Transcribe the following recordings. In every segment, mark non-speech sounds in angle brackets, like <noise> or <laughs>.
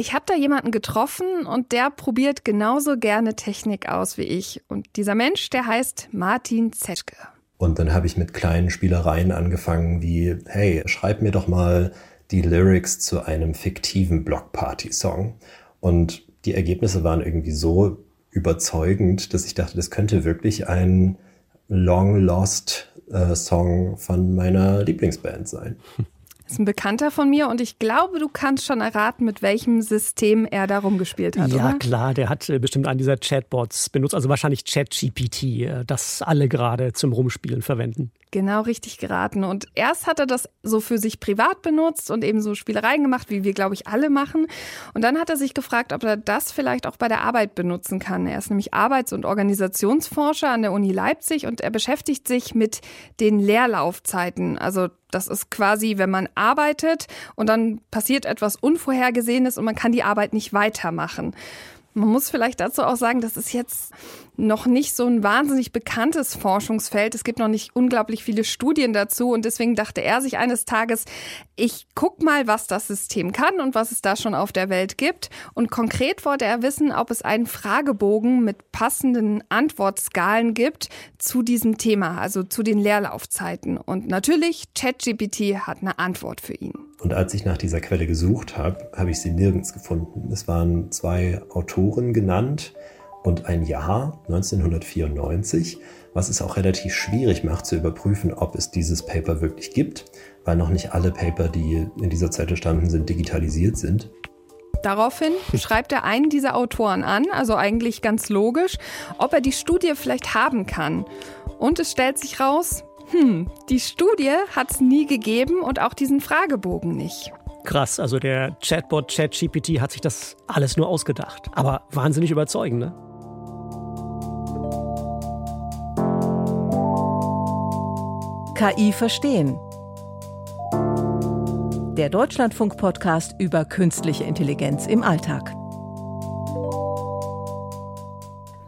Ich habe da jemanden getroffen und der probiert genauso gerne Technik aus wie ich. Und dieser Mensch, der heißt Martin Zetschke. Und dann habe ich mit kleinen Spielereien angefangen wie, hey, schreib mir doch mal die Lyrics zu einem fiktiven Blockparty-Song. Und die Ergebnisse waren irgendwie so überzeugend, dass ich dachte, das könnte wirklich ein Long Lost äh, Song von meiner Lieblingsband sein. <laughs> Das ist ein Bekannter von mir und ich glaube, du kannst schon erraten, mit welchem System er darum gespielt hat. Ja, oder? klar, der hat äh, bestimmt einen dieser Chatbots benutzt, also wahrscheinlich ChatGPT, äh, das alle gerade zum Rumspielen verwenden. Genau richtig geraten. Und erst hat er das so für sich privat benutzt und eben so Spielereien gemacht, wie wir, glaube ich, alle machen. Und dann hat er sich gefragt, ob er das vielleicht auch bei der Arbeit benutzen kann. Er ist nämlich Arbeits- und Organisationsforscher an der Uni Leipzig und er beschäftigt sich mit den Leerlaufzeiten. Also das ist quasi, wenn man arbeitet und dann passiert etwas Unvorhergesehenes und man kann die Arbeit nicht weitermachen. Man muss vielleicht dazu auch sagen, das ist jetzt noch nicht so ein wahnsinnig bekanntes Forschungsfeld. Es gibt noch nicht unglaublich viele Studien dazu und deswegen dachte er sich eines Tages, ich guck mal, was das System kann und was es da schon auf der Welt gibt. Und konkret wollte er wissen, ob es einen Fragebogen mit passenden Antwortskalen gibt zu diesem Thema, also zu den Leerlaufzeiten. Und natürlich, ChatGPT hat eine Antwort für ihn. Und als ich nach dieser Quelle gesucht habe, habe ich sie nirgends gefunden. Es waren zwei Autoren genannt und ein Jahr 1994, was es auch relativ schwierig macht zu überprüfen, ob es dieses Paper wirklich gibt, weil noch nicht alle Paper, die in dieser Zeit entstanden sind, digitalisiert sind. Daraufhin schreibt er einen dieser Autoren an, also eigentlich ganz logisch, ob er die Studie vielleicht haben kann. Und es stellt sich raus, hm, die Studie hat es nie gegeben und auch diesen Fragebogen nicht. Krass, also der Chatbot ChatGPT hat sich das alles nur ausgedacht. Aber wahnsinnig überzeugend, ne? KI verstehen. Der Deutschlandfunk-Podcast über künstliche Intelligenz im Alltag.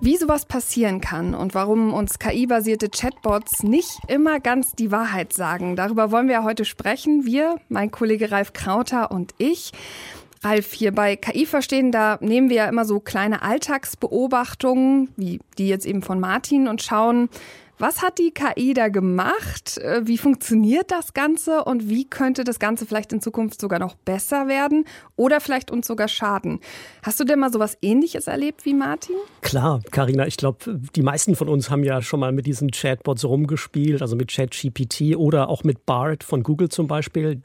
Wie sowas passieren kann und warum uns KI-basierte Chatbots nicht immer ganz die Wahrheit sagen, darüber wollen wir ja heute sprechen. Wir, mein Kollege Ralf Krauter und ich. Ralf, hier bei KI verstehen, da nehmen wir ja immer so kleine Alltagsbeobachtungen, wie die jetzt eben von Martin, und schauen, was hat die KI da gemacht? Äh, wie funktioniert das Ganze und wie könnte das Ganze vielleicht in Zukunft sogar noch besser werden oder vielleicht uns sogar schaden? Hast du denn mal sowas ähnliches erlebt wie Martin? Klar, Karina, ich glaube, die meisten von uns haben ja schon mal mit diesen Chatbots rumgespielt, also mit ChatGPT oder auch mit BART von Google zum Beispiel.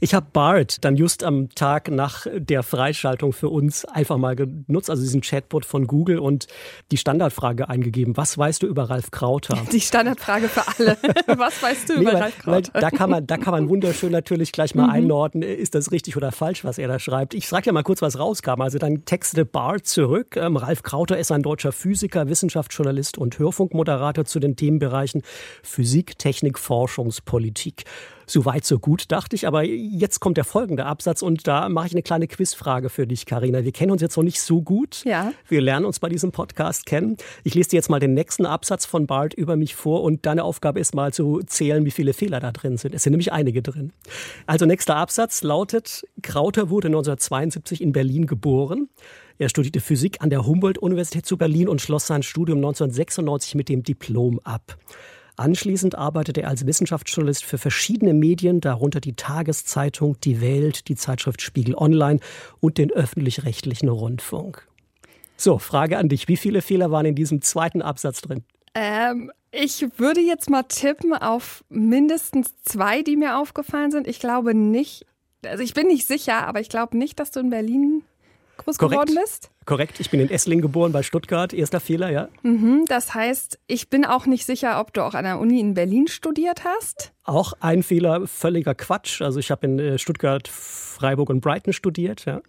Ich habe BART dann just am Tag nach der Freischaltung für uns einfach mal genutzt, also diesen Chatbot von Google und die Standardfrage eingegeben. Was weißt du über Ralf Krauter? Die Standardfrage für alle. <laughs> Was weißt du Nee, über Krauter? da kann man, da kann man wunderschön natürlich gleich mal Mhm. einordnen, ist das richtig oder falsch, was er da schreibt. Ich sage ja mal kurz, was rauskam. Also dann textete Bart zurück. Ähm, Ralf Krauter ist ein deutscher Physiker, Wissenschaftsjournalist und Hörfunkmoderator zu den Themenbereichen Physik, Technik, Forschungspolitik. So weit, so gut, dachte ich. Aber jetzt kommt der folgende Absatz und da mache ich eine kleine Quizfrage für dich, Karina. Wir kennen uns jetzt noch nicht so gut. Ja. Wir lernen uns bei diesem Podcast kennen. Ich lese dir jetzt mal den nächsten Absatz von Bart über mich vor und deine Aufgabe ist mal zu zählen, wie viele Fehler da drin sind. Es sind nämlich einige drin. Also nächster Absatz lautet, Krauter wurde 1972 in Berlin geboren. Er studierte Physik an der Humboldt-Universität zu Berlin und schloss sein Studium 1996 mit dem Diplom ab. Anschließend arbeitete er als Wissenschaftsjournalist für verschiedene Medien, darunter die Tageszeitung Die Welt, die Zeitschrift Spiegel Online und den öffentlich-rechtlichen Rundfunk. So, Frage an dich. Wie viele Fehler waren in diesem zweiten Absatz drin? Ähm, ich würde jetzt mal tippen auf mindestens zwei, die mir aufgefallen sind. Ich glaube nicht, also ich bin nicht sicher, aber ich glaube nicht, dass du in Berlin groß geworden bist. Korrekt. Ich bin in Esslingen geboren, bei Stuttgart. Erster Fehler, ja. Mhm, das heißt, ich bin auch nicht sicher, ob du auch an der Uni in Berlin studiert hast. Auch ein Fehler, völliger Quatsch. Also ich habe in äh, Stuttgart, Freiburg und Brighton studiert, ja.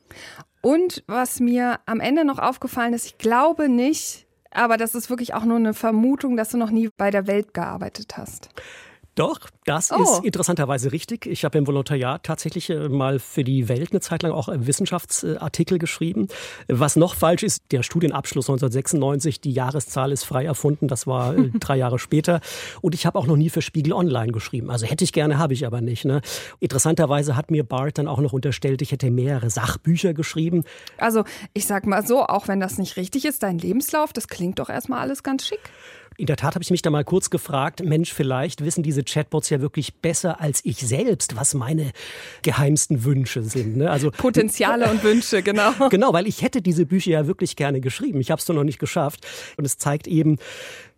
Und was mir am Ende noch aufgefallen ist, ich glaube nicht, aber das ist wirklich auch nur eine Vermutung, dass du noch nie bei der Welt gearbeitet hast. Doch, das Oh. ist interessanterweise richtig. Ich habe im Volontariat tatsächlich äh, mal für die Welt eine Zeit lang auch äh, Wissenschaftsartikel geschrieben. Was noch falsch ist, der Studienabschluss 1996, die Jahreszahl ist frei erfunden, das war äh, <laughs> drei Jahre später. Und ich habe auch noch nie für Spiegel Online geschrieben. Also hätte ich gerne, habe ich aber nicht. Ne? Interessanterweise hat mir Bart dann auch noch unterstellt, ich hätte mehrere Sachbücher geschrieben. Also ich sag mal so, auch wenn das nicht richtig ist, dein Lebenslauf, das klingt doch erstmal alles ganz schick. In der Tat habe ich mich da mal kurz gefragt, Mensch, vielleicht wissen diese Chatbots ja wirklich besser als ich selbst, was meine geheimsten Wünsche sind. Ne? Also Potenziale und Wünsche, <laughs> genau. Genau, weil ich hätte diese Bücher ja wirklich gerne geschrieben. Ich habe es nur noch nicht geschafft. Und es zeigt eben,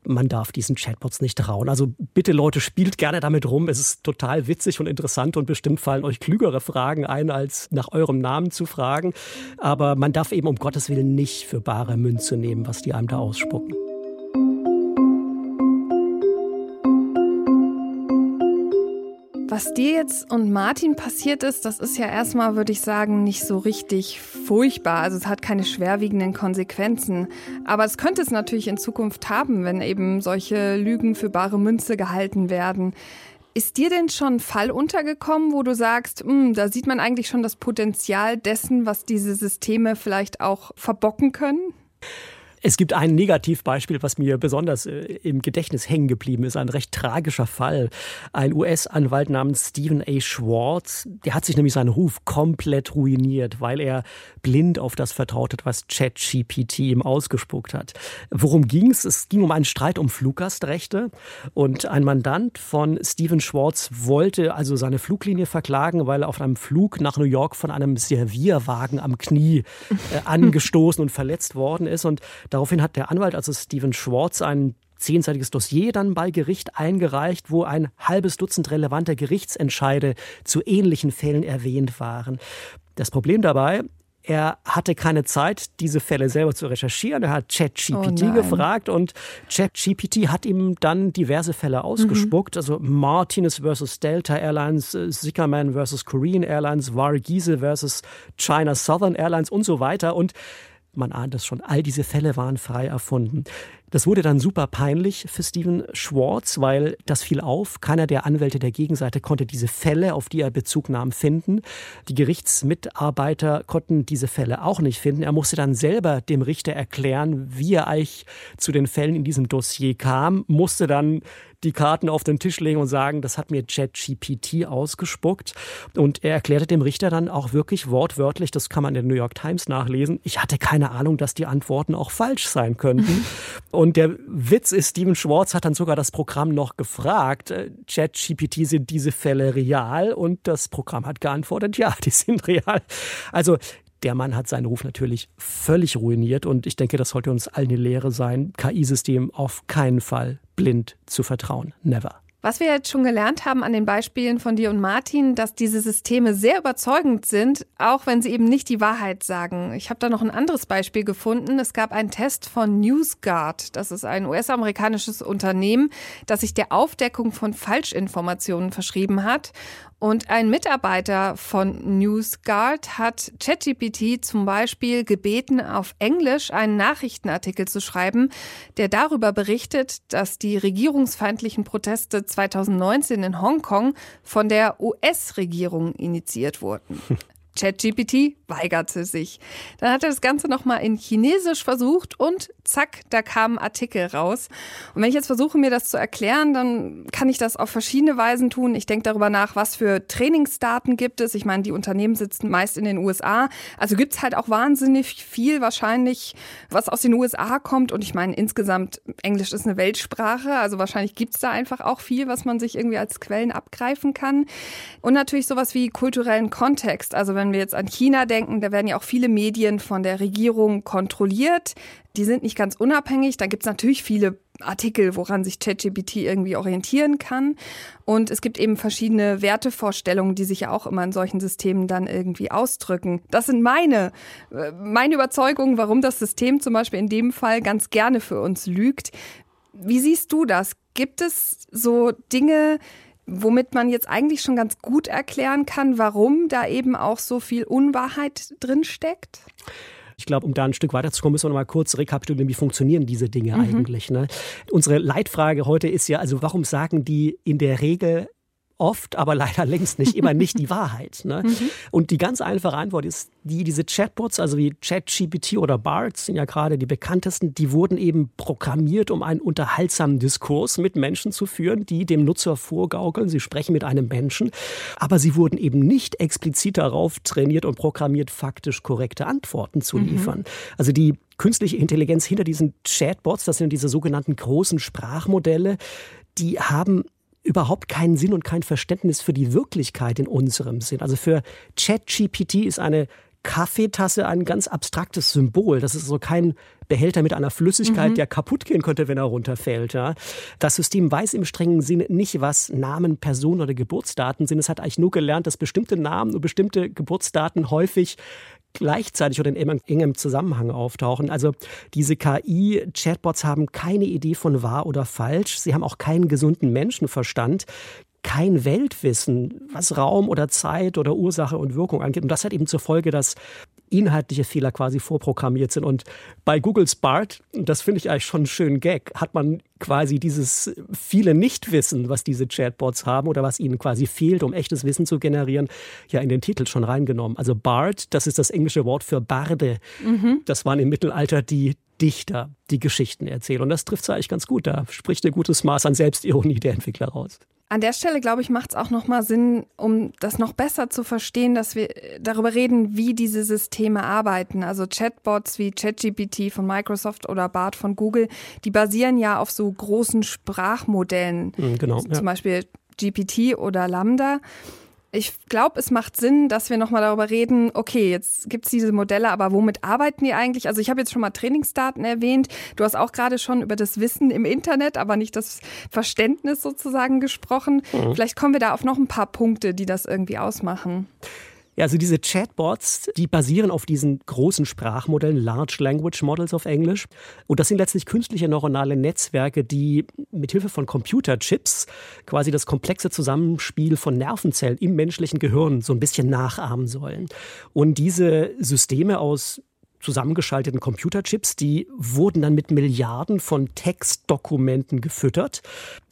man darf diesen Chatbots nicht trauen. Also bitte Leute, spielt gerne damit rum. Es ist total witzig und interessant und bestimmt fallen euch klügere Fragen ein, als nach eurem Namen zu fragen. Aber man darf eben um Gottes Willen nicht für bare Münze nehmen, was die einem da ausspucken. Was dir jetzt und Martin passiert ist, das ist ja erstmal, würde ich sagen, nicht so richtig furchtbar. Also es hat keine schwerwiegenden Konsequenzen. Aber es könnte es natürlich in Zukunft haben, wenn eben solche Lügen für bare Münze gehalten werden. Ist dir denn schon ein Fall untergekommen, wo du sagst, "Hm, da sieht man eigentlich schon das Potenzial dessen, was diese Systeme vielleicht auch verbocken können? Es gibt ein Negativbeispiel, was mir besonders äh, im Gedächtnis hängen geblieben ist. Ein recht tragischer Fall. Ein US-Anwalt namens Stephen A. Schwartz, der hat sich nämlich seinen Ruf komplett ruiniert, weil er blind auf das vertraut hat, was ChatGPT ihm ausgespuckt hat. Worum ging es? Es ging um einen Streit um Fluggastrechte und ein Mandant von Stephen Schwartz wollte also seine Fluglinie verklagen, weil er auf einem Flug nach New York von einem Servierwagen am Knie äh, <laughs> angestoßen und verletzt worden ist und Daraufhin hat der Anwalt, also Stephen Schwartz, ein zehnseitiges Dossier dann bei Gericht eingereicht, wo ein halbes Dutzend relevanter Gerichtsentscheide zu ähnlichen Fällen erwähnt waren. Das Problem dabei, er hatte keine Zeit, diese Fälle selber zu recherchieren. Er hat ChatGPT Oh gefragt und ChatGPT hat ihm dann diverse Fälle ausgespuckt. Also Martinez versus Delta Airlines, äh, Zickerman versus Korean Airlines, Varghese versus China Southern Airlines und so weiter. Und man ahnt es schon, all diese Fälle waren frei erfunden. Das wurde dann super peinlich für Steven Schwartz, weil das fiel auf. Keiner der Anwälte der Gegenseite konnte diese Fälle, auf die er Bezug nahm, finden. Die Gerichtsmitarbeiter konnten diese Fälle auch nicht finden. Er musste dann selber dem Richter erklären, wie er eigentlich zu den Fällen in diesem Dossier kam, musste dann die Karten auf den Tisch legen und sagen, das hat mir ChatGPT ausgespuckt. Und er erklärte dem Richter dann auch wirklich wortwörtlich, das kann man in der New York Times nachlesen, ich hatte keine Ahnung, dass die Antworten auch falsch sein könnten. <laughs> und der Witz ist, Steven Schwartz hat dann sogar das Programm noch gefragt, äh, ChatGPT, sind diese Fälle real? Und das Programm hat geantwortet, ja, die sind real. Also der Mann hat seinen Ruf natürlich völlig ruiniert und ich denke, das sollte uns allen eine Lehre sein, KI-System auf keinen Fall blind zu vertrauen. Never. Was wir jetzt schon gelernt haben an den Beispielen von dir und Martin, dass diese Systeme sehr überzeugend sind, auch wenn sie eben nicht die Wahrheit sagen. Ich habe da noch ein anderes Beispiel gefunden. Es gab einen Test von NewsGuard. Das ist ein US-amerikanisches Unternehmen, das sich der Aufdeckung von Falschinformationen verschrieben hat. Und ein Mitarbeiter von NewsGuard hat ChatGPT zum Beispiel gebeten, auf Englisch einen Nachrichtenartikel zu schreiben, der darüber berichtet, dass die regierungsfeindlichen Proteste 2019 in Hongkong von der US-Regierung initiiert wurden. <laughs> ChatGPT weigerte sich. Dann hat er das Ganze nochmal in Chinesisch versucht und zack, da kam ein Artikel raus. Und wenn ich jetzt versuche, mir das zu erklären, dann kann ich das auf verschiedene Weisen tun. Ich denke darüber nach, was für Trainingsdaten gibt es. Ich meine, die Unternehmen sitzen meist in den USA. Also gibt es halt auch wahnsinnig viel wahrscheinlich, was aus den USA kommt. Und ich meine, insgesamt, Englisch ist eine Weltsprache. Also wahrscheinlich gibt es da einfach auch viel, was man sich irgendwie als Quellen abgreifen kann. Und natürlich sowas wie kulturellen Kontext. Also wenn wir jetzt an China denken, da werden ja auch viele Medien von der Regierung kontrolliert. Die sind nicht ganz unabhängig. Da gibt es natürlich viele Artikel, woran sich ChatGPT irgendwie orientieren kann. Und es gibt eben verschiedene Wertevorstellungen, die sich ja auch immer in solchen Systemen dann irgendwie ausdrücken. Das sind meine, äh, meine Überzeugungen, warum das System zum Beispiel in dem Fall ganz gerne für uns lügt. Wie siehst du das? Gibt es so Dinge, womit man jetzt eigentlich schon ganz gut erklären kann, warum da eben auch so viel Unwahrheit drin steckt? Ich glaube, um da ein Stück weiterzukommen, müssen wir noch mal kurz rekapitulieren, wie funktionieren diese Dinge mhm. eigentlich. Ne? Unsere Leitfrage heute ist ja, also warum sagen die in der Regel oft, aber leider längst nicht immer nicht die <laughs> Wahrheit. Ne? Mhm. Und die ganz einfache Antwort ist, die, diese Chatbots, also wie ChatGPT oder BART, sind ja gerade die bekanntesten, die wurden eben programmiert, um einen unterhaltsamen Diskurs mit Menschen zu führen, die dem Nutzer vorgaukeln, sie sprechen mit einem Menschen, aber sie wurden eben nicht explizit darauf trainiert und programmiert, faktisch korrekte Antworten zu mhm. liefern. Mhm. Also die künstliche Intelligenz hinter diesen Chatbots, das sind diese sogenannten großen Sprachmodelle, die haben überhaupt keinen Sinn und kein Verständnis für die Wirklichkeit in unserem Sinn. Also für ChatGPT ist eine Kaffeetasse ein ganz abstraktes Symbol. Das ist so kein Behälter mit einer Flüssigkeit, mhm. der kaputt gehen könnte, wenn er runterfällt. Ja. Das System weiß im strengen Sinne nicht, was Namen, Personen oder Geburtsdaten sind. Es hat eigentlich nur gelernt, dass bestimmte Namen und bestimmte Geburtsdaten häufig gleichzeitig oder in engem Zusammenhang auftauchen. Also diese KI-Chatbots haben keine Idee von wahr oder falsch. Sie haben auch keinen gesunden Menschenverstand kein Weltwissen, was Raum oder Zeit oder Ursache und Wirkung angeht. Und das hat eben zur Folge, dass inhaltliche Fehler quasi vorprogrammiert sind. Und bei Googles BART, das finde ich eigentlich schon einen schönen Gag, hat man quasi dieses viele Nichtwissen, was diese Chatbots haben oder was ihnen quasi fehlt, um echtes Wissen zu generieren, ja in den Titel schon reingenommen. Also BART, das ist das englische Wort für Barde. Mhm. Das waren im Mittelalter die Dichter, die Geschichten erzählen. Und das trifft es eigentlich ganz gut. Da spricht ein gutes Maß an Selbstironie der Entwickler raus. An der Stelle, glaube ich, macht es auch nochmal Sinn, um das noch besser zu verstehen, dass wir darüber reden, wie diese Systeme arbeiten. Also Chatbots wie ChatGPT von Microsoft oder BART von Google, die basieren ja auf so großen Sprachmodellen. Mhm, genau. Zum ja. Beispiel GPT oder Lambda. Ich glaube, es macht Sinn, dass wir nochmal darüber reden, okay, jetzt gibt es diese Modelle, aber womit arbeiten die eigentlich? Also ich habe jetzt schon mal Trainingsdaten erwähnt. Du hast auch gerade schon über das Wissen im Internet, aber nicht das Verständnis sozusagen gesprochen. Mhm. Vielleicht kommen wir da auf noch ein paar Punkte, die das irgendwie ausmachen. Ja, also diese Chatbots, die basieren auf diesen großen Sprachmodellen, Large Language Models auf Englisch. Und das sind letztlich künstliche neuronale Netzwerke, die mit Hilfe von Computerchips quasi das komplexe Zusammenspiel von Nervenzellen im menschlichen Gehirn so ein bisschen nachahmen sollen. Und diese Systeme aus zusammengeschalteten Computerchips, die wurden dann mit Milliarden von Textdokumenten gefüttert.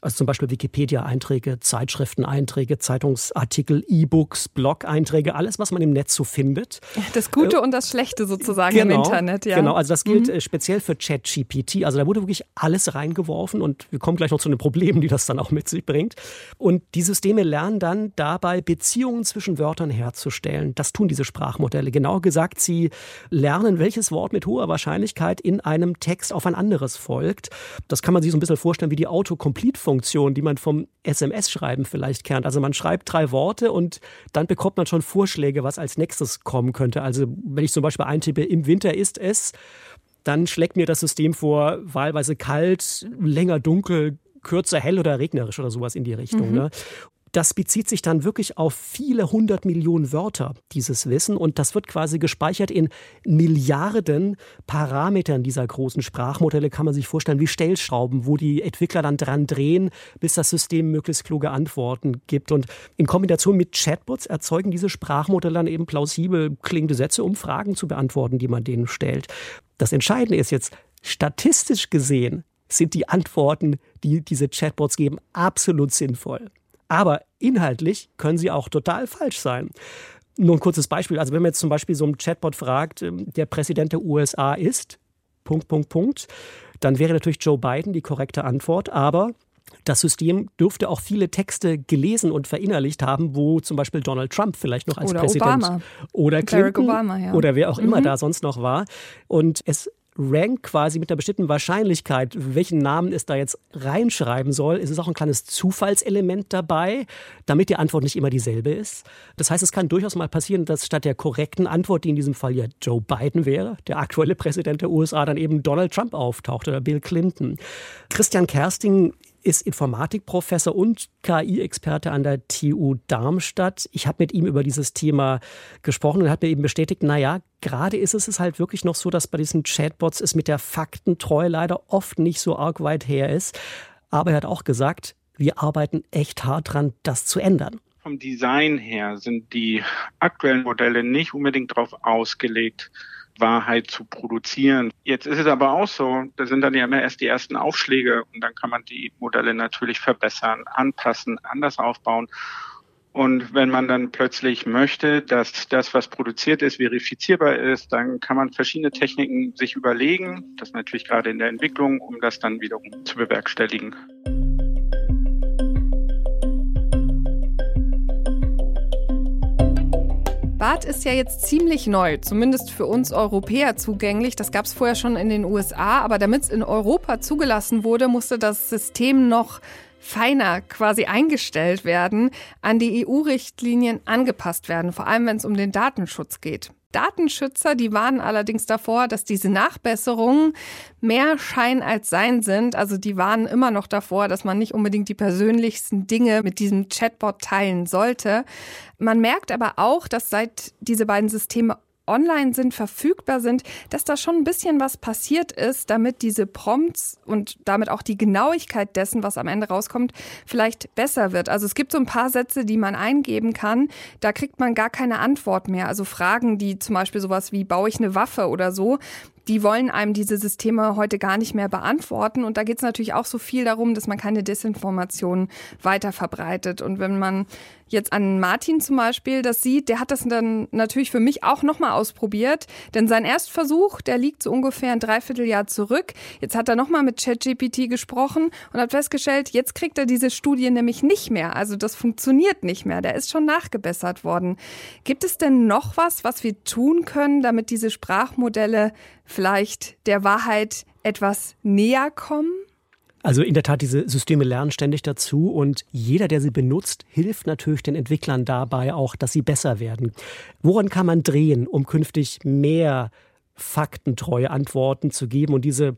Also zum Beispiel Wikipedia-Einträge, Zeitschriften-Einträge, Zeitungsartikel, E-Books, Blog-Einträge, alles, was man im Netz so findet. Das Gute äh, und das Schlechte sozusagen genau, im Internet, ja. Genau, also das gilt mhm. Äh, speziell für ChatGPT. Also da wurde wirklich alles reingeworfen und wir kommen gleich noch zu den Problemen, die das dann auch mit sich bringt. Und die Systeme lernen dann dabei, Beziehungen zwischen Wörtern herzustellen. Das tun diese Sprachmodelle. Genau gesagt, sie lernen, welches Wort mit hoher Wahrscheinlichkeit in einem Text auf ein anderes folgt. Das kann man sich so ein bisschen vorstellen wie die Autocomplete-Funktion Funktion, die man vom SMS-Schreiben vielleicht kennt. Also man schreibt drei Worte und dann bekommt man schon Vorschläge, was als nächstes kommen könnte. Also wenn ich zum Beispiel eintippe, im Winter ist es, dann schlägt mir das System vor, wahlweise kalt, länger dunkel, kürzer hell oder regnerisch oder sowas in die Richtung. Mhm. Ne? Das bezieht sich dann wirklich auf viele hundert Millionen Wörter, dieses Wissen. Und das wird quasi gespeichert in Milliarden Parametern dieser großen Sprachmodelle, kann man sich vorstellen, wie Stellschrauben, wo die Entwickler dann dran drehen, bis das System möglichst kluge Antworten gibt. Und in Kombination mit Chatbots erzeugen diese Sprachmodelle dann eben plausibel klingende Sätze, um Fragen zu beantworten, die man denen stellt. Das Entscheidende ist jetzt, statistisch gesehen sind die Antworten, die diese Chatbots geben, absolut sinnvoll. Aber inhaltlich können sie auch total falsch sein. Nur ein kurzes Beispiel. Also wenn man jetzt zum Beispiel so ein Chatbot fragt, ähm, der Präsident der USA ist, Punkt, Punkt, Punkt, dann wäre natürlich Joe Biden die korrekte Antwort. Aber das System dürfte auch viele Texte gelesen und verinnerlicht haben, wo zum Beispiel Donald Trump vielleicht noch als oder Präsident Obama. oder Clinton Obama, ja. oder wer auch immer mhm. da sonst noch war. Und es rankt quasi mit einer bestimmten Wahrscheinlichkeit, welchen Namen es da jetzt reinschreiben soll. Es ist auch ein kleines Zufallselement dabei, damit die Antwort nicht immer dieselbe ist. Das heißt, es kann durchaus mal passieren, dass statt der korrekten Antwort, die in diesem Fall ja Joe Biden wäre, der aktuelle Präsident der USA, dann eben Donald Trump auftaucht oder Bill Clinton. Christian Kersting ist Informatikprofessor und KI-Experte an der TU Darmstadt. Ich habe mit ihm über dieses Thema gesprochen und hat mir eben bestätigt, naja, gerade ist es halt wirklich noch so, dass bei diesen Chatbots es mit der Faktentreue leider oft nicht so arg weit her ist. Aber er hat auch gesagt, wir arbeiten echt hart dran, das zu ändern. Vom Design her sind die aktuellen Modelle nicht unbedingt darauf ausgelegt, Wahrheit zu produzieren. Jetzt ist es aber auch so, da sind dann ja immer erst die ersten Aufschläge und dann kann man die Modelle natürlich verbessern, anpassen, anders aufbauen. Und wenn man dann plötzlich möchte, dass das, was produziert ist, verifizierbar ist, dann kann man verschiedene Techniken sich überlegen. Das natürlich gerade in der Entwicklung, um das dann wiederum zu bewerkstelligen. BART ist ja jetzt ziemlich neu, zumindest für uns Europäer zugänglich. Das gab es vorher schon in den USA, aber damit es in Europa zugelassen wurde, musste das System noch feiner quasi eingestellt werden, an die EU-Richtlinien angepasst werden, vor allem wenn es um den Datenschutz geht. Datenschützer, die warnen allerdings davor, dass diese Nachbesserungen mehr Schein als Sein sind. Also die warnen immer noch davor, dass man nicht unbedingt die persönlichsten Dinge mit diesem Chatbot teilen sollte. Man merkt aber auch, dass seit diese beiden Systeme online sind, verfügbar sind, dass da schon ein bisschen was passiert ist, damit diese Prompts und damit auch die Genauigkeit dessen, was am Ende rauskommt, vielleicht besser wird. Also es gibt so ein paar Sätze, die man eingeben kann, da kriegt man gar keine Antwort mehr. Also Fragen, die zum Beispiel sowas wie, baue ich eine Waffe oder so, die wollen einem diese Systeme heute gar nicht mehr beantworten. Und da geht es natürlich auch so viel darum, dass man keine Desinformation weiter verbreitet. Und wenn man jetzt an Martin zum Beispiel das sieht, der hat das dann natürlich für mich auch nochmal ausprobiert. Denn sein Erstversuch, der liegt so ungefähr ein Dreivierteljahr zurück. Jetzt hat er nochmal mit ChatGPT gesprochen und hat festgestellt, jetzt kriegt er diese Studie nämlich nicht mehr. Also das funktioniert nicht mehr. Der ist schon nachgebessert worden. Gibt es denn noch was, was wir tun können, damit diese Sprachmodelle vielleicht der Wahrheit etwas näher kommen? Also in der Tat, diese Systeme lernen ständig dazu und jeder, der sie benutzt, hilft natürlich den Entwicklern dabei auch, dass sie besser werden. Woran kann man drehen, um künftig mehr faktentreue Antworten zu geben und diese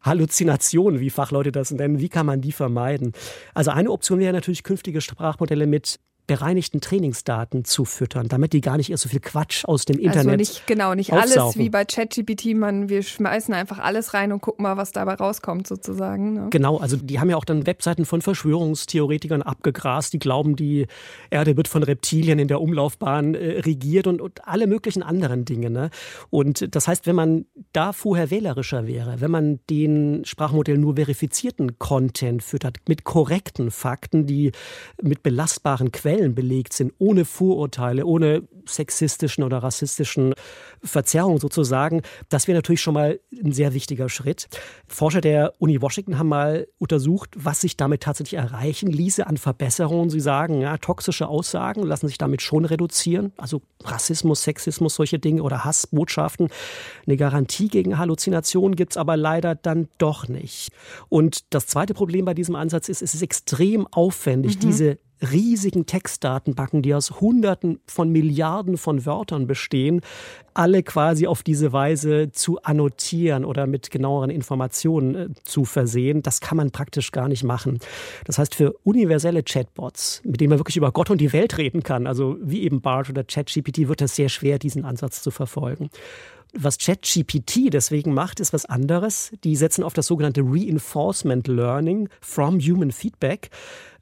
Halluzinationen, wie Fachleute das nennen, wie kann man die vermeiden? Also eine Option wäre natürlich künftige Sprachmodelle mit bereinigten Trainingsdaten zu füttern, damit die gar nicht erst so viel Quatsch aus dem Internet. Also nicht genau, nicht aufsaugen. alles wie bei ChatGPT, man wir schmeißen einfach alles rein und gucken mal, was dabei rauskommt sozusagen. Ne? Genau, also die haben ja auch dann Webseiten von Verschwörungstheoretikern abgegrast, die glauben, die Erde wird von Reptilien in der Umlaufbahn äh, regiert und, und alle möglichen anderen Dinge. Ne? Und das heißt, wenn man da vorher wählerischer wäre, wenn man den Sprachmodell nur verifizierten Content füttert mit korrekten Fakten, die mit belastbaren Quellen Quellen belegt sind, ohne Vorurteile, ohne sexistischen oder rassistischen Verzerrungen sozusagen, das wäre natürlich schon mal ein sehr wichtiger Schritt. Forscher der Uni Washington haben mal untersucht, was sich damit tatsächlich erreichen ließe an Verbesserungen. Sie sagen, ja, toxische Aussagen lassen sich damit schon reduzieren, also Rassismus, Sexismus, solche Dinge oder Hassbotschaften. Eine Garantie gegen Halluzinationen gibt es aber leider dann doch nicht. Und das zweite Problem bei diesem Ansatz ist, es ist extrem aufwendig, mhm. diese riesigen Textdatenbanken, die aus Hunderten von Milliarden von Wörtern bestehen, alle quasi auf diese Weise zu annotieren oder mit genaueren Informationen äh, zu versehen. Das kann man praktisch gar nicht machen. Das heißt, für universelle Chatbots, mit denen man wirklich über Gott und die Welt reden kann, also wie eben BART oder ChatGPT, wird es sehr schwer, diesen Ansatz zu verfolgen. Was ChatGPT deswegen macht, ist was anderes. Die setzen auf das sogenannte Reinforcement Learning from Human Feedback.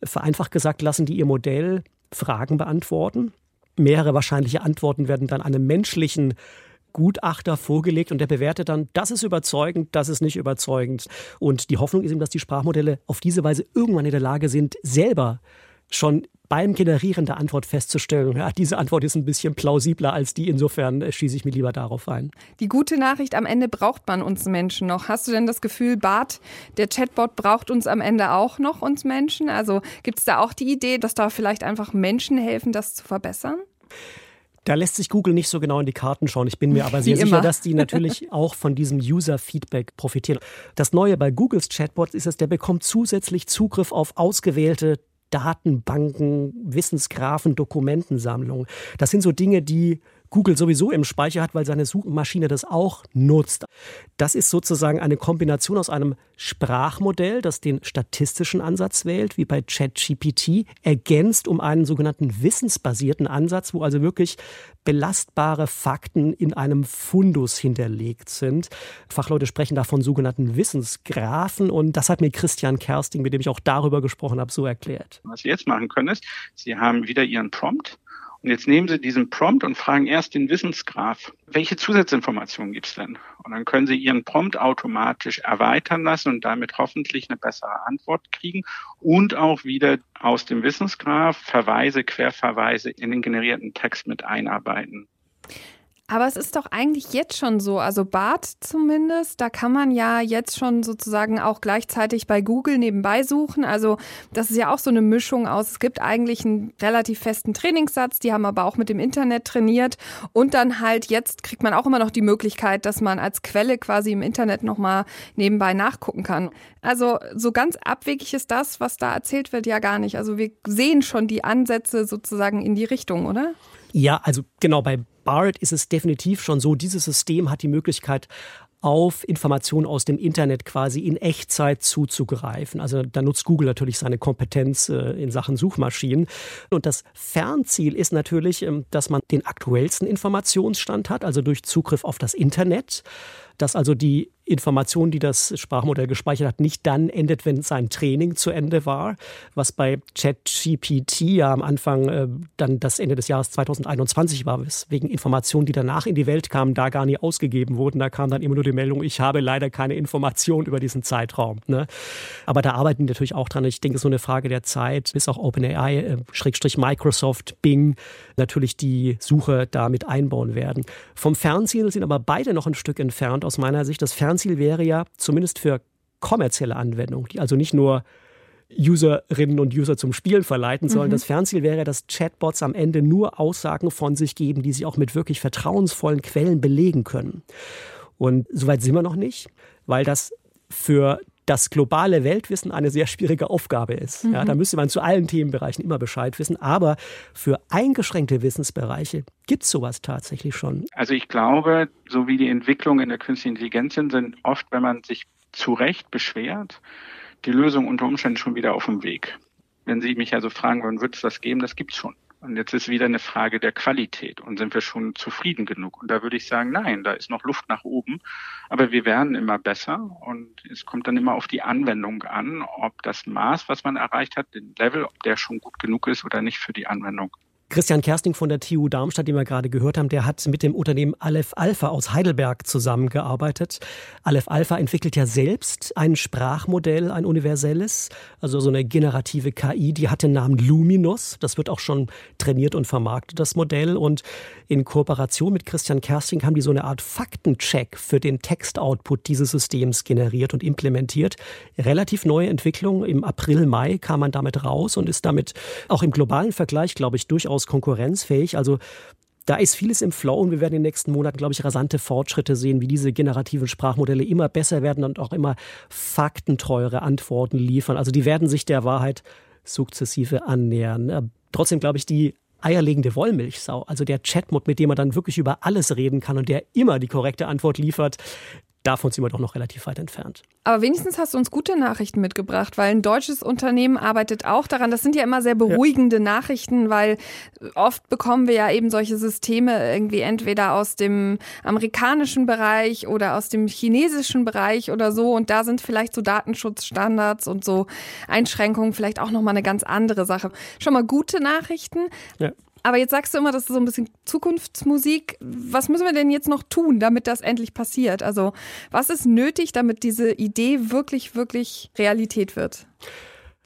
Vereinfacht gesagt, lassen die ihr Modell Fragen beantworten. Mehrere wahrscheinliche Antworten werden dann einem menschlichen Gutachter vorgelegt und der bewertet dann, das ist überzeugend, das ist nicht überzeugend. Und die Hoffnung ist eben, dass die Sprachmodelle auf diese Weise irgendwann in der Lage sind, selber schon beim Generieren der Antwort festzustellen, ja, diese Antwort ist ein bisschen plausibler als die, insofern äh, schieße ich mir lieber darauf ein. Die gute Nachricht, am Ende braucht man uns Menschen noch. Hast du denn das Gefühl, Bart, der Chatbot braucht uns am Ende auch noch, uns Menschen? Also gibt es da auch die Idee, dass da vielleicht einfach Menschen helfen, das zu verbessern? Da lässt sich Google nicht so genau in die Karten schauen. Ich bin mir aber <laughs> sehr sicher, dass die natürlich <laughs> auch von diesem User-Feedback profitieren. Das Neue bei Googles Chatbot ist es, der bekommt zusätzlich Zugriff auf ausgewählte Datenbanken, Wissensgrafen, Dokumentensammlungen. Das sind so Dinge, die Google sowieso im Speicher hat, weil seine Suchmaschine das auch nutzt. Das ist sozusagen eine Kombination aus einem Sprachmodell, das den statistischen Ansatz wählt, wie bei ChatGPT, ergänzt um einen sogenannten wissensbasierten Ansatz, wo also wirklich belastbare Fakten in einem Fundus hinterlegt sind. Fachleute sprechen da von sogenannten Wissensgrafen und das hat mir Christian Kersting, mit dem ich auch darüber gesprochen habe, so erklärt. Was Sie jetzt machen können, ist, Sie haben wieder Ihren Prompt Und jetzt nehmen Sie diesen Prompt und fragen erst den Wissensgraph, welche Zusatzinformationen gibt es denn? Und dann können Sie Ihren Prompt automatisch erweitern lassen und damit hoffentlich eine bessere Antwort kriegen und auch wieder aus dem Wissensgraph Verweise, Querverweise in den generierten Text mit einarbeiten. Aber es ist doch eigentlich jetzt schon so, also Bart zumindest, da kann man ja jetzt schon sozusagen auch gleichzeitig bei Google nebenbei suchen. Also das ist ja auch so eine Mischung aus, es gibt eigentlich einen relativ festen Trainingssatz, die haben aber auch mit dem Internet trainiert und dann halt jetzt kriegt man auch immer noch die Möglichkeit, dass man als Quelle quasi im Internet nochmal nebenbei nachgucken kann. Also so ganz abwegig ist das, was da erzählt wird, ja gar nicht. Also wir sehen schon die Ansätze sozusagen in die Richtung, oder? Ja, also genau bei BART ist es definitiv schon so, dieses System hat die Möglichkeit, auf Informationen aus dem Internet quasi in Echtzeit zuzugreifen. Also da nutzt Google natürlich seine Kompetenz äh, in Sachen Suchmaschinen. Und das Fernziel ist natürlich, ähm, dass man den aktuellsten Informationsstand hat, also durch Zugriff auf das Internet dass also die Information, die das Sprachmodell gespeichert hat, nicht dann endet, wenn sein Training zu Ende war, was bei ChatGPT ja am Anfang äh, dann das Ende des Jahres 2021 war, weswegen Informationen, die danach in die Welt kamen, da gar nie ausgegeben wurden. Da kam dann immer nur die Meldung, ich habe leider keine Information über diesen Zeitraum. Ne? Aber da arbeiten die natürlich auch dran. Ich denke, es ist nur eine Frage der Zeit, bis auch OpenAI, äh, Schrägstrich Microsoft, Bing natürlich die Suche damit einbauen werden. Vom Fernziel sind aber beide noch ein Stück entfernt aus meiner Sicht. Das Fernziel wäre ja zumindest für kommerzielle Anwendungen, die also nicht nur Userinnen und User zum Spielen verleiten sollen. Mhm. Das Fernziel wäre, dass Chatbots am Ende nur Aussagen von sich geben, die sie auch mit wirklich vertrauensvollen Quellen belegen können. Und soweit sind wir noch nicht, weil das für das globale Weltwissen eine sehr schwierige Aufgabe ist. Mhm. Ja, da müsste man zu allen Themenbereichen immer Bescheid wissen. Aber für eingeschränkte Wissensbereiche gibt es sowas tatsächlich schon. Also ich glaube, so wie die Entwicklungen in der künstlichen Intelligenz sind, sind oft, wenn man sich zu Recht beschwert, die Lösung unter Umständen schon wieder auf dem Weg. Wenn Sie mich also fragen wann wird es das geben? Das gibt es schon. Und jetzt ist wieder eine Frage der Qualität. Und sind wir schon zufrieden genug? Und da würde ich sagen, nein, da ist noch Luft nach oben. Aber wir werden immer besser. Und es kommt dann immer auf die Anwendung an, ob das Maß, was man erreicht hat, den Level, ob der schon gut genug ist oder nicht für die Anwendung. Christian Kersting von der TU Darmstadt, den wir gerade gehört haben, der hat mit dem Unternehmen Aleph Alpha aus Heidelberg zusammengearbeitet. Aleph Alpha entwickelt ja selbst ein Sprachmodell, ein universelles, also so eine generative KI, die hat den Namen Luminous. Das wird auch schon trainiert und vermarktet, das Modell. Und in Kooperation mit Christian Kersting haben die so eine Art Faktencheck für den Textoutput dieses Systems generiert und implementiert. Relativ neue Entwicklung. Im April, Mai kam man damit raus und ist damit auch im globalen Vergleich, glaube ich, durchaus durchaus konkurrenzfähig. Also da ist vieles im Flow und wir werden in den nächsten Monaten, glaube ich, rasante Fortschritte sehen, wie diese generativen Sprachmodelle immer besser werden und auch immer faktentreuere Antworten liefern. Also die werden sich der Wahrheit sukzessive annähern. Äh, trotzdem glaube ich, die eierlegende Wollmilchsau, also der Chatbot, mit dem man dann wirklich über alles reden kann und der immer die korrekte Antwort liefert, davon sind wir doch noch relativ weit entfernt. Aber wenigstens hast du uns gute Nachrichten mitgebracht, weil ein deutsches Unternehmen arbeitet auch daran. Das sind ja immer sehr beruhigende ja. Nachrichten, weil oft bekommen wir ja eben solche Systeme irgendwie entweder aus dem amerikanischen Bereich oder aus dem chinesischen Bereich oder so. Und da sind vielleicht so Datenschutzstandards und so Einschränkungen vielleicht auch nochmal eine ganz andere Sache. Schon mal gute Nachrichten. Ja. Aber jetzt sagst du immer, das ist so ein bisschen Zukunftsmusik. Was müssen wir denn jetzt noch tun, damit das endlich passiert? Also was ist nötig, damit diese Idee wirklich, wirklich Realität wird?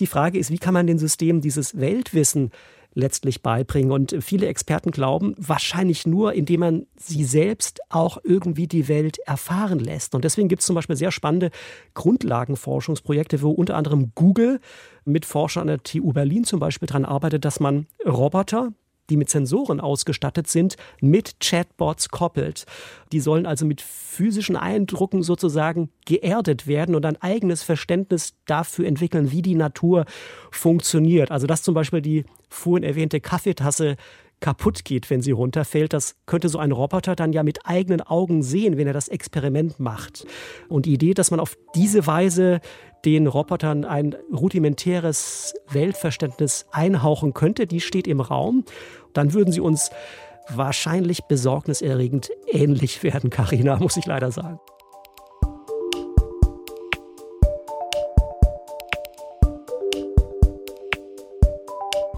Die Frage ist, wie kann man den Systemen dieses Weltwissen letztlich beibringen. Und viele Experten glauben, wahrscheinlich nur, indem man sie selbst auch irgendwie die Welt erfahren lässt. Und deswegen gibt es zum Beispiel sehr spannende Grundlagenforschungsprojekte, wo unter anderem Google mit Forschern an der TU Berlin zum Beispiel daran arbeitet, dass man Roboter, die mit Sensoren ausgestattet sind, mit Chatbots koppelt. Die sollen also mit physischen Eindrucken sozusagen geerdet werden und ein eigenes Verständnis dafür entwickeln, wie die Natur funktioniert. Also dass zum Beispiel die vorhin erwähnte Kaffeetasse kaputt geht, wenn sie runterfällt. Das könnte so ein Roboter dann ja mit eigenen Augen sehen, wenn er das Experiment macht. Und die Idee, dass man auf diese Weise den Robotern ein rudimentäres Weltverständnis einhauchen könnte, die steht im Raum. Dann würden sie uns wahrscheinlich besorgniserregend ähnlich werden, Karina, <laughs> muss ich leider sagen.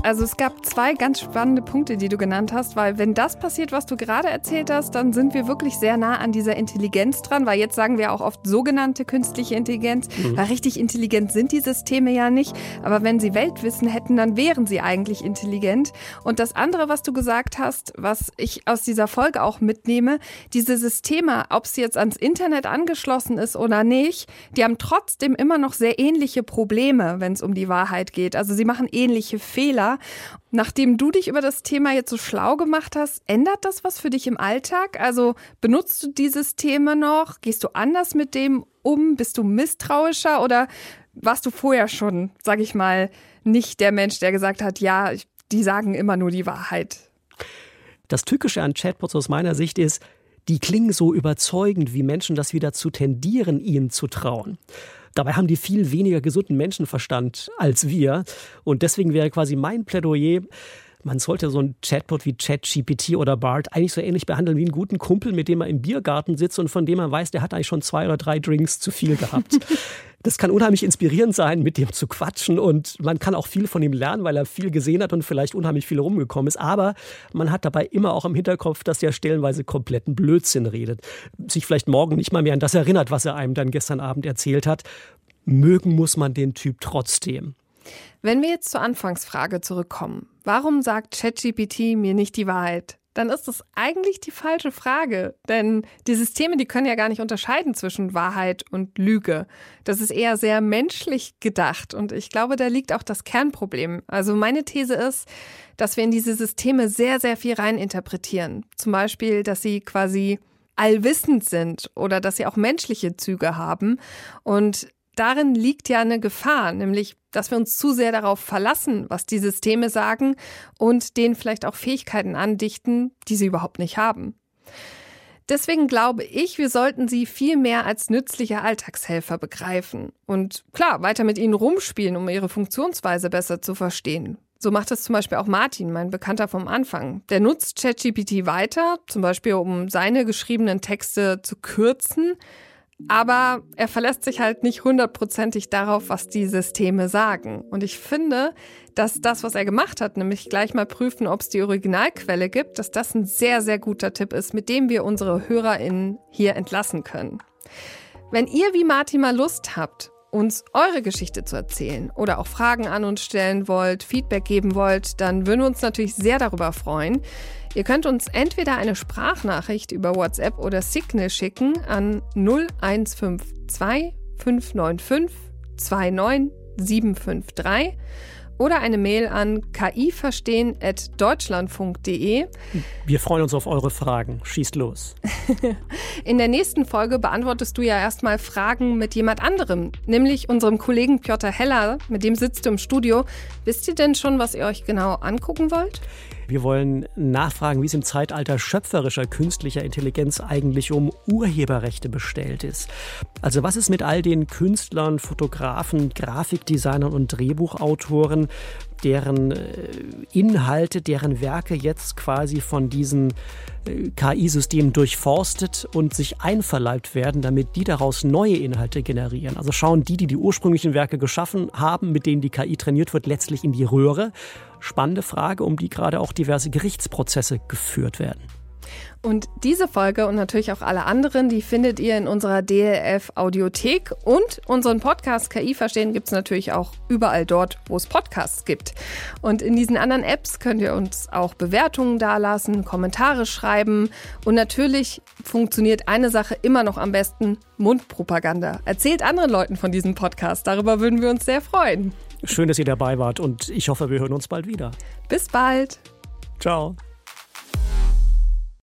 Also es gab zwei ganz spannende Punkte, die du genannt hast, weil wenn das passiert, was du gerade erzählt hast, dann sind wir wirklich sehr nah an dieser Intelligenz dran, weil jetzt sagen wir auch oft sogenannte künstliche Intelligenz, mhm. weil richtig intelligent sind die Systeme ja nicht, aber wenn sie Weltwissen hätten, dann wären sie eigentlich intelligent. Und das andere, was du gesagt hast, was ich aus dieser Folge auch mitnehme, diese Systeme, ob sie jetzt ans Internet angeschlossen ist oder nicht, die haben trotzdem immer noch sehr ähnliche Probleme, wenn es um die Wahrheit geht. Also sie machen ähnliche Fehler. Nachdem du dich über das Thema jetzt so schlau gemacht hast, ändert das was für dich im Alltag? Also benutzt du dieses Thema noch? Gehst du anders mit dem um? Bist du misstrauischer oder warst du vorher schon, sag ich mal, nicht der Mensch, der gesagt hat, ja, die sagen immer nur die Wahrheit? Das Tückische an Chatbots aus meiner Sicht ist, die klingen so überzeugend, wie Menschen das wieder zu tendieren, ihnen zu trauen. Dabei haben die viel weniger gesunden Menschenverstand als wir. Und deswegen wäre quasi mein Plädoyer, man sollte so ein Chatbot wie ChatGPT oder BART eigentlich so ähnlich behandeln wie einen guten Kumpel, mit dem man im Biergarten sitzt und von dem man weiß, der hat eigentlich schon zwei oder drei Drinks zu viel gehabt. <laughs> Das kann unheimlich inspirierend sein, mit dem zu quatschen und man kann auch viel von ihm lernen, weil er viel gesehen hat und vielleicht unheimlich viel rumgekommen ist. Aber man hat dabei immer auch im Hinterkopf, dass er stellenweise kompletten Blödsinn redet. Sich vielleicht morgen nicht mal mehr an das erinnert, was er einem dann gestern Abend erzählt hat. Mögen muss man den Typ trotzdem. Wenn wir jetzt zur Anfangsfrage zurückkommen, warum sagt ChatGPT mir nicht die Wahrheit? Dann ist das eigentlich die falsche Frage. Denn die Systeme, die können ja gar nicht unterscheiden zwischen Wahrheit und Lüge. Das ist eher sehr menschlich gedacht. Und ich glaube, da liegt auch das Kernproblem. Also meine These ist, dass wir in diese Systeme sehr, sehr viel reininterpretieren. Zum Beispiel, dass sie quasi allwissend sind oder dass sie auch menschliche Züge haben. Und darin liegt ja eine Gefahr, nämlich, dass wir uns zu sehr darauf verlassen, was die Systeme sagen und denen vielleicht auch Fähigkeiten andichten, die sie überhaupt nicht haben. Deswegen glaube ich, wir sollten sie viel mehr als nützliche Alltagshelfer begreifen und klar, weiter mit ihnen rumspielen, um ihre Funktionsweise besser zu verstehen. So macht es zum Beispiel auch Martin, mein Bekannter vom Anfang. Der nutzt ChatGPT weiter, zum Beispiel um seine geschriebenen Texte zu kürzen, aber er verlässt sich halt nicht hundertprozentig darauf, was die Systeme sagen. Und ich finde, dass das, was er gemacht hat, nämlich gleich mal prüfen, ob es die Originalquelle gibt, dass das ein sehr, sehr guter Tipp ist, mit dem wir unsere HörerInnen hier entlassen können. Wenn ihr wie Martin mal Lust habt, uns eure Geschichte zu erzählen oder auch Fragen an uns stellen wollt, Feedback geben wollt, dann würden wir uns natürlich sehr darüber freuen. Ihr könnt uns entweder eine Sprachnachricht über WhatsApp oder Signal schicken an 0152 595 29753 oder eine Mail an kiverstehen.deutschlandfunk.de. Wir freuen uns auf eure Fragen. Schießt los. In der nächsten Folge beantwortest du ja erstmal Fragen mit jemand anderem, nämlich unserem Kollegen Piotr Heller. Mit dem sitzt du im Studio. Wisst ihr denn schon, was ihr euch genau angucken wollt? Wir wollen nachfragen, wie es im Zeitalter schöpferischer künstlicher Intelligenz eigentlich um Urheberrechte bestellt ist. Also was ist mit all den Künstlern, Fotografen, Grafikdesignern und Drehbuchautoren, deren äh, Inhalte, deren Werke jetzt quasi von diesen äh, KI-Systemen durchforstet und sich einverleibt werden, damit die daraus neue Inhalte generieren. Also schauen die, die die ursprünglichen Werke geschaffen haben, mit denen die KI trainiert wird, letztlich in die Röhre. Spannende Frage, um die gerade auch diverse Gerichtsprozesse geführt werden. Und diese Folge und natürlich auch alle anderen, die findet ihr in unserer DLF Audiothek. Und unseren Podcast KI verstehen gibt es natürlich auch überall dort, wo es Podcasts gibt. Und in diesen anderen Apps könnt ihr uns auch Bewertungen dalassen, Kommentare schreiben. Und natürlich funktioniert eine Sache immer noch am besten, Mundpropaganda. Erzählt anderen Leuten von diesem Podcast. Darüber würden wir uns sehr freuen. Schön, dass ihr dabei wart und ich hoffe, wir hören uns bald wieder. Bis bald. Ciao.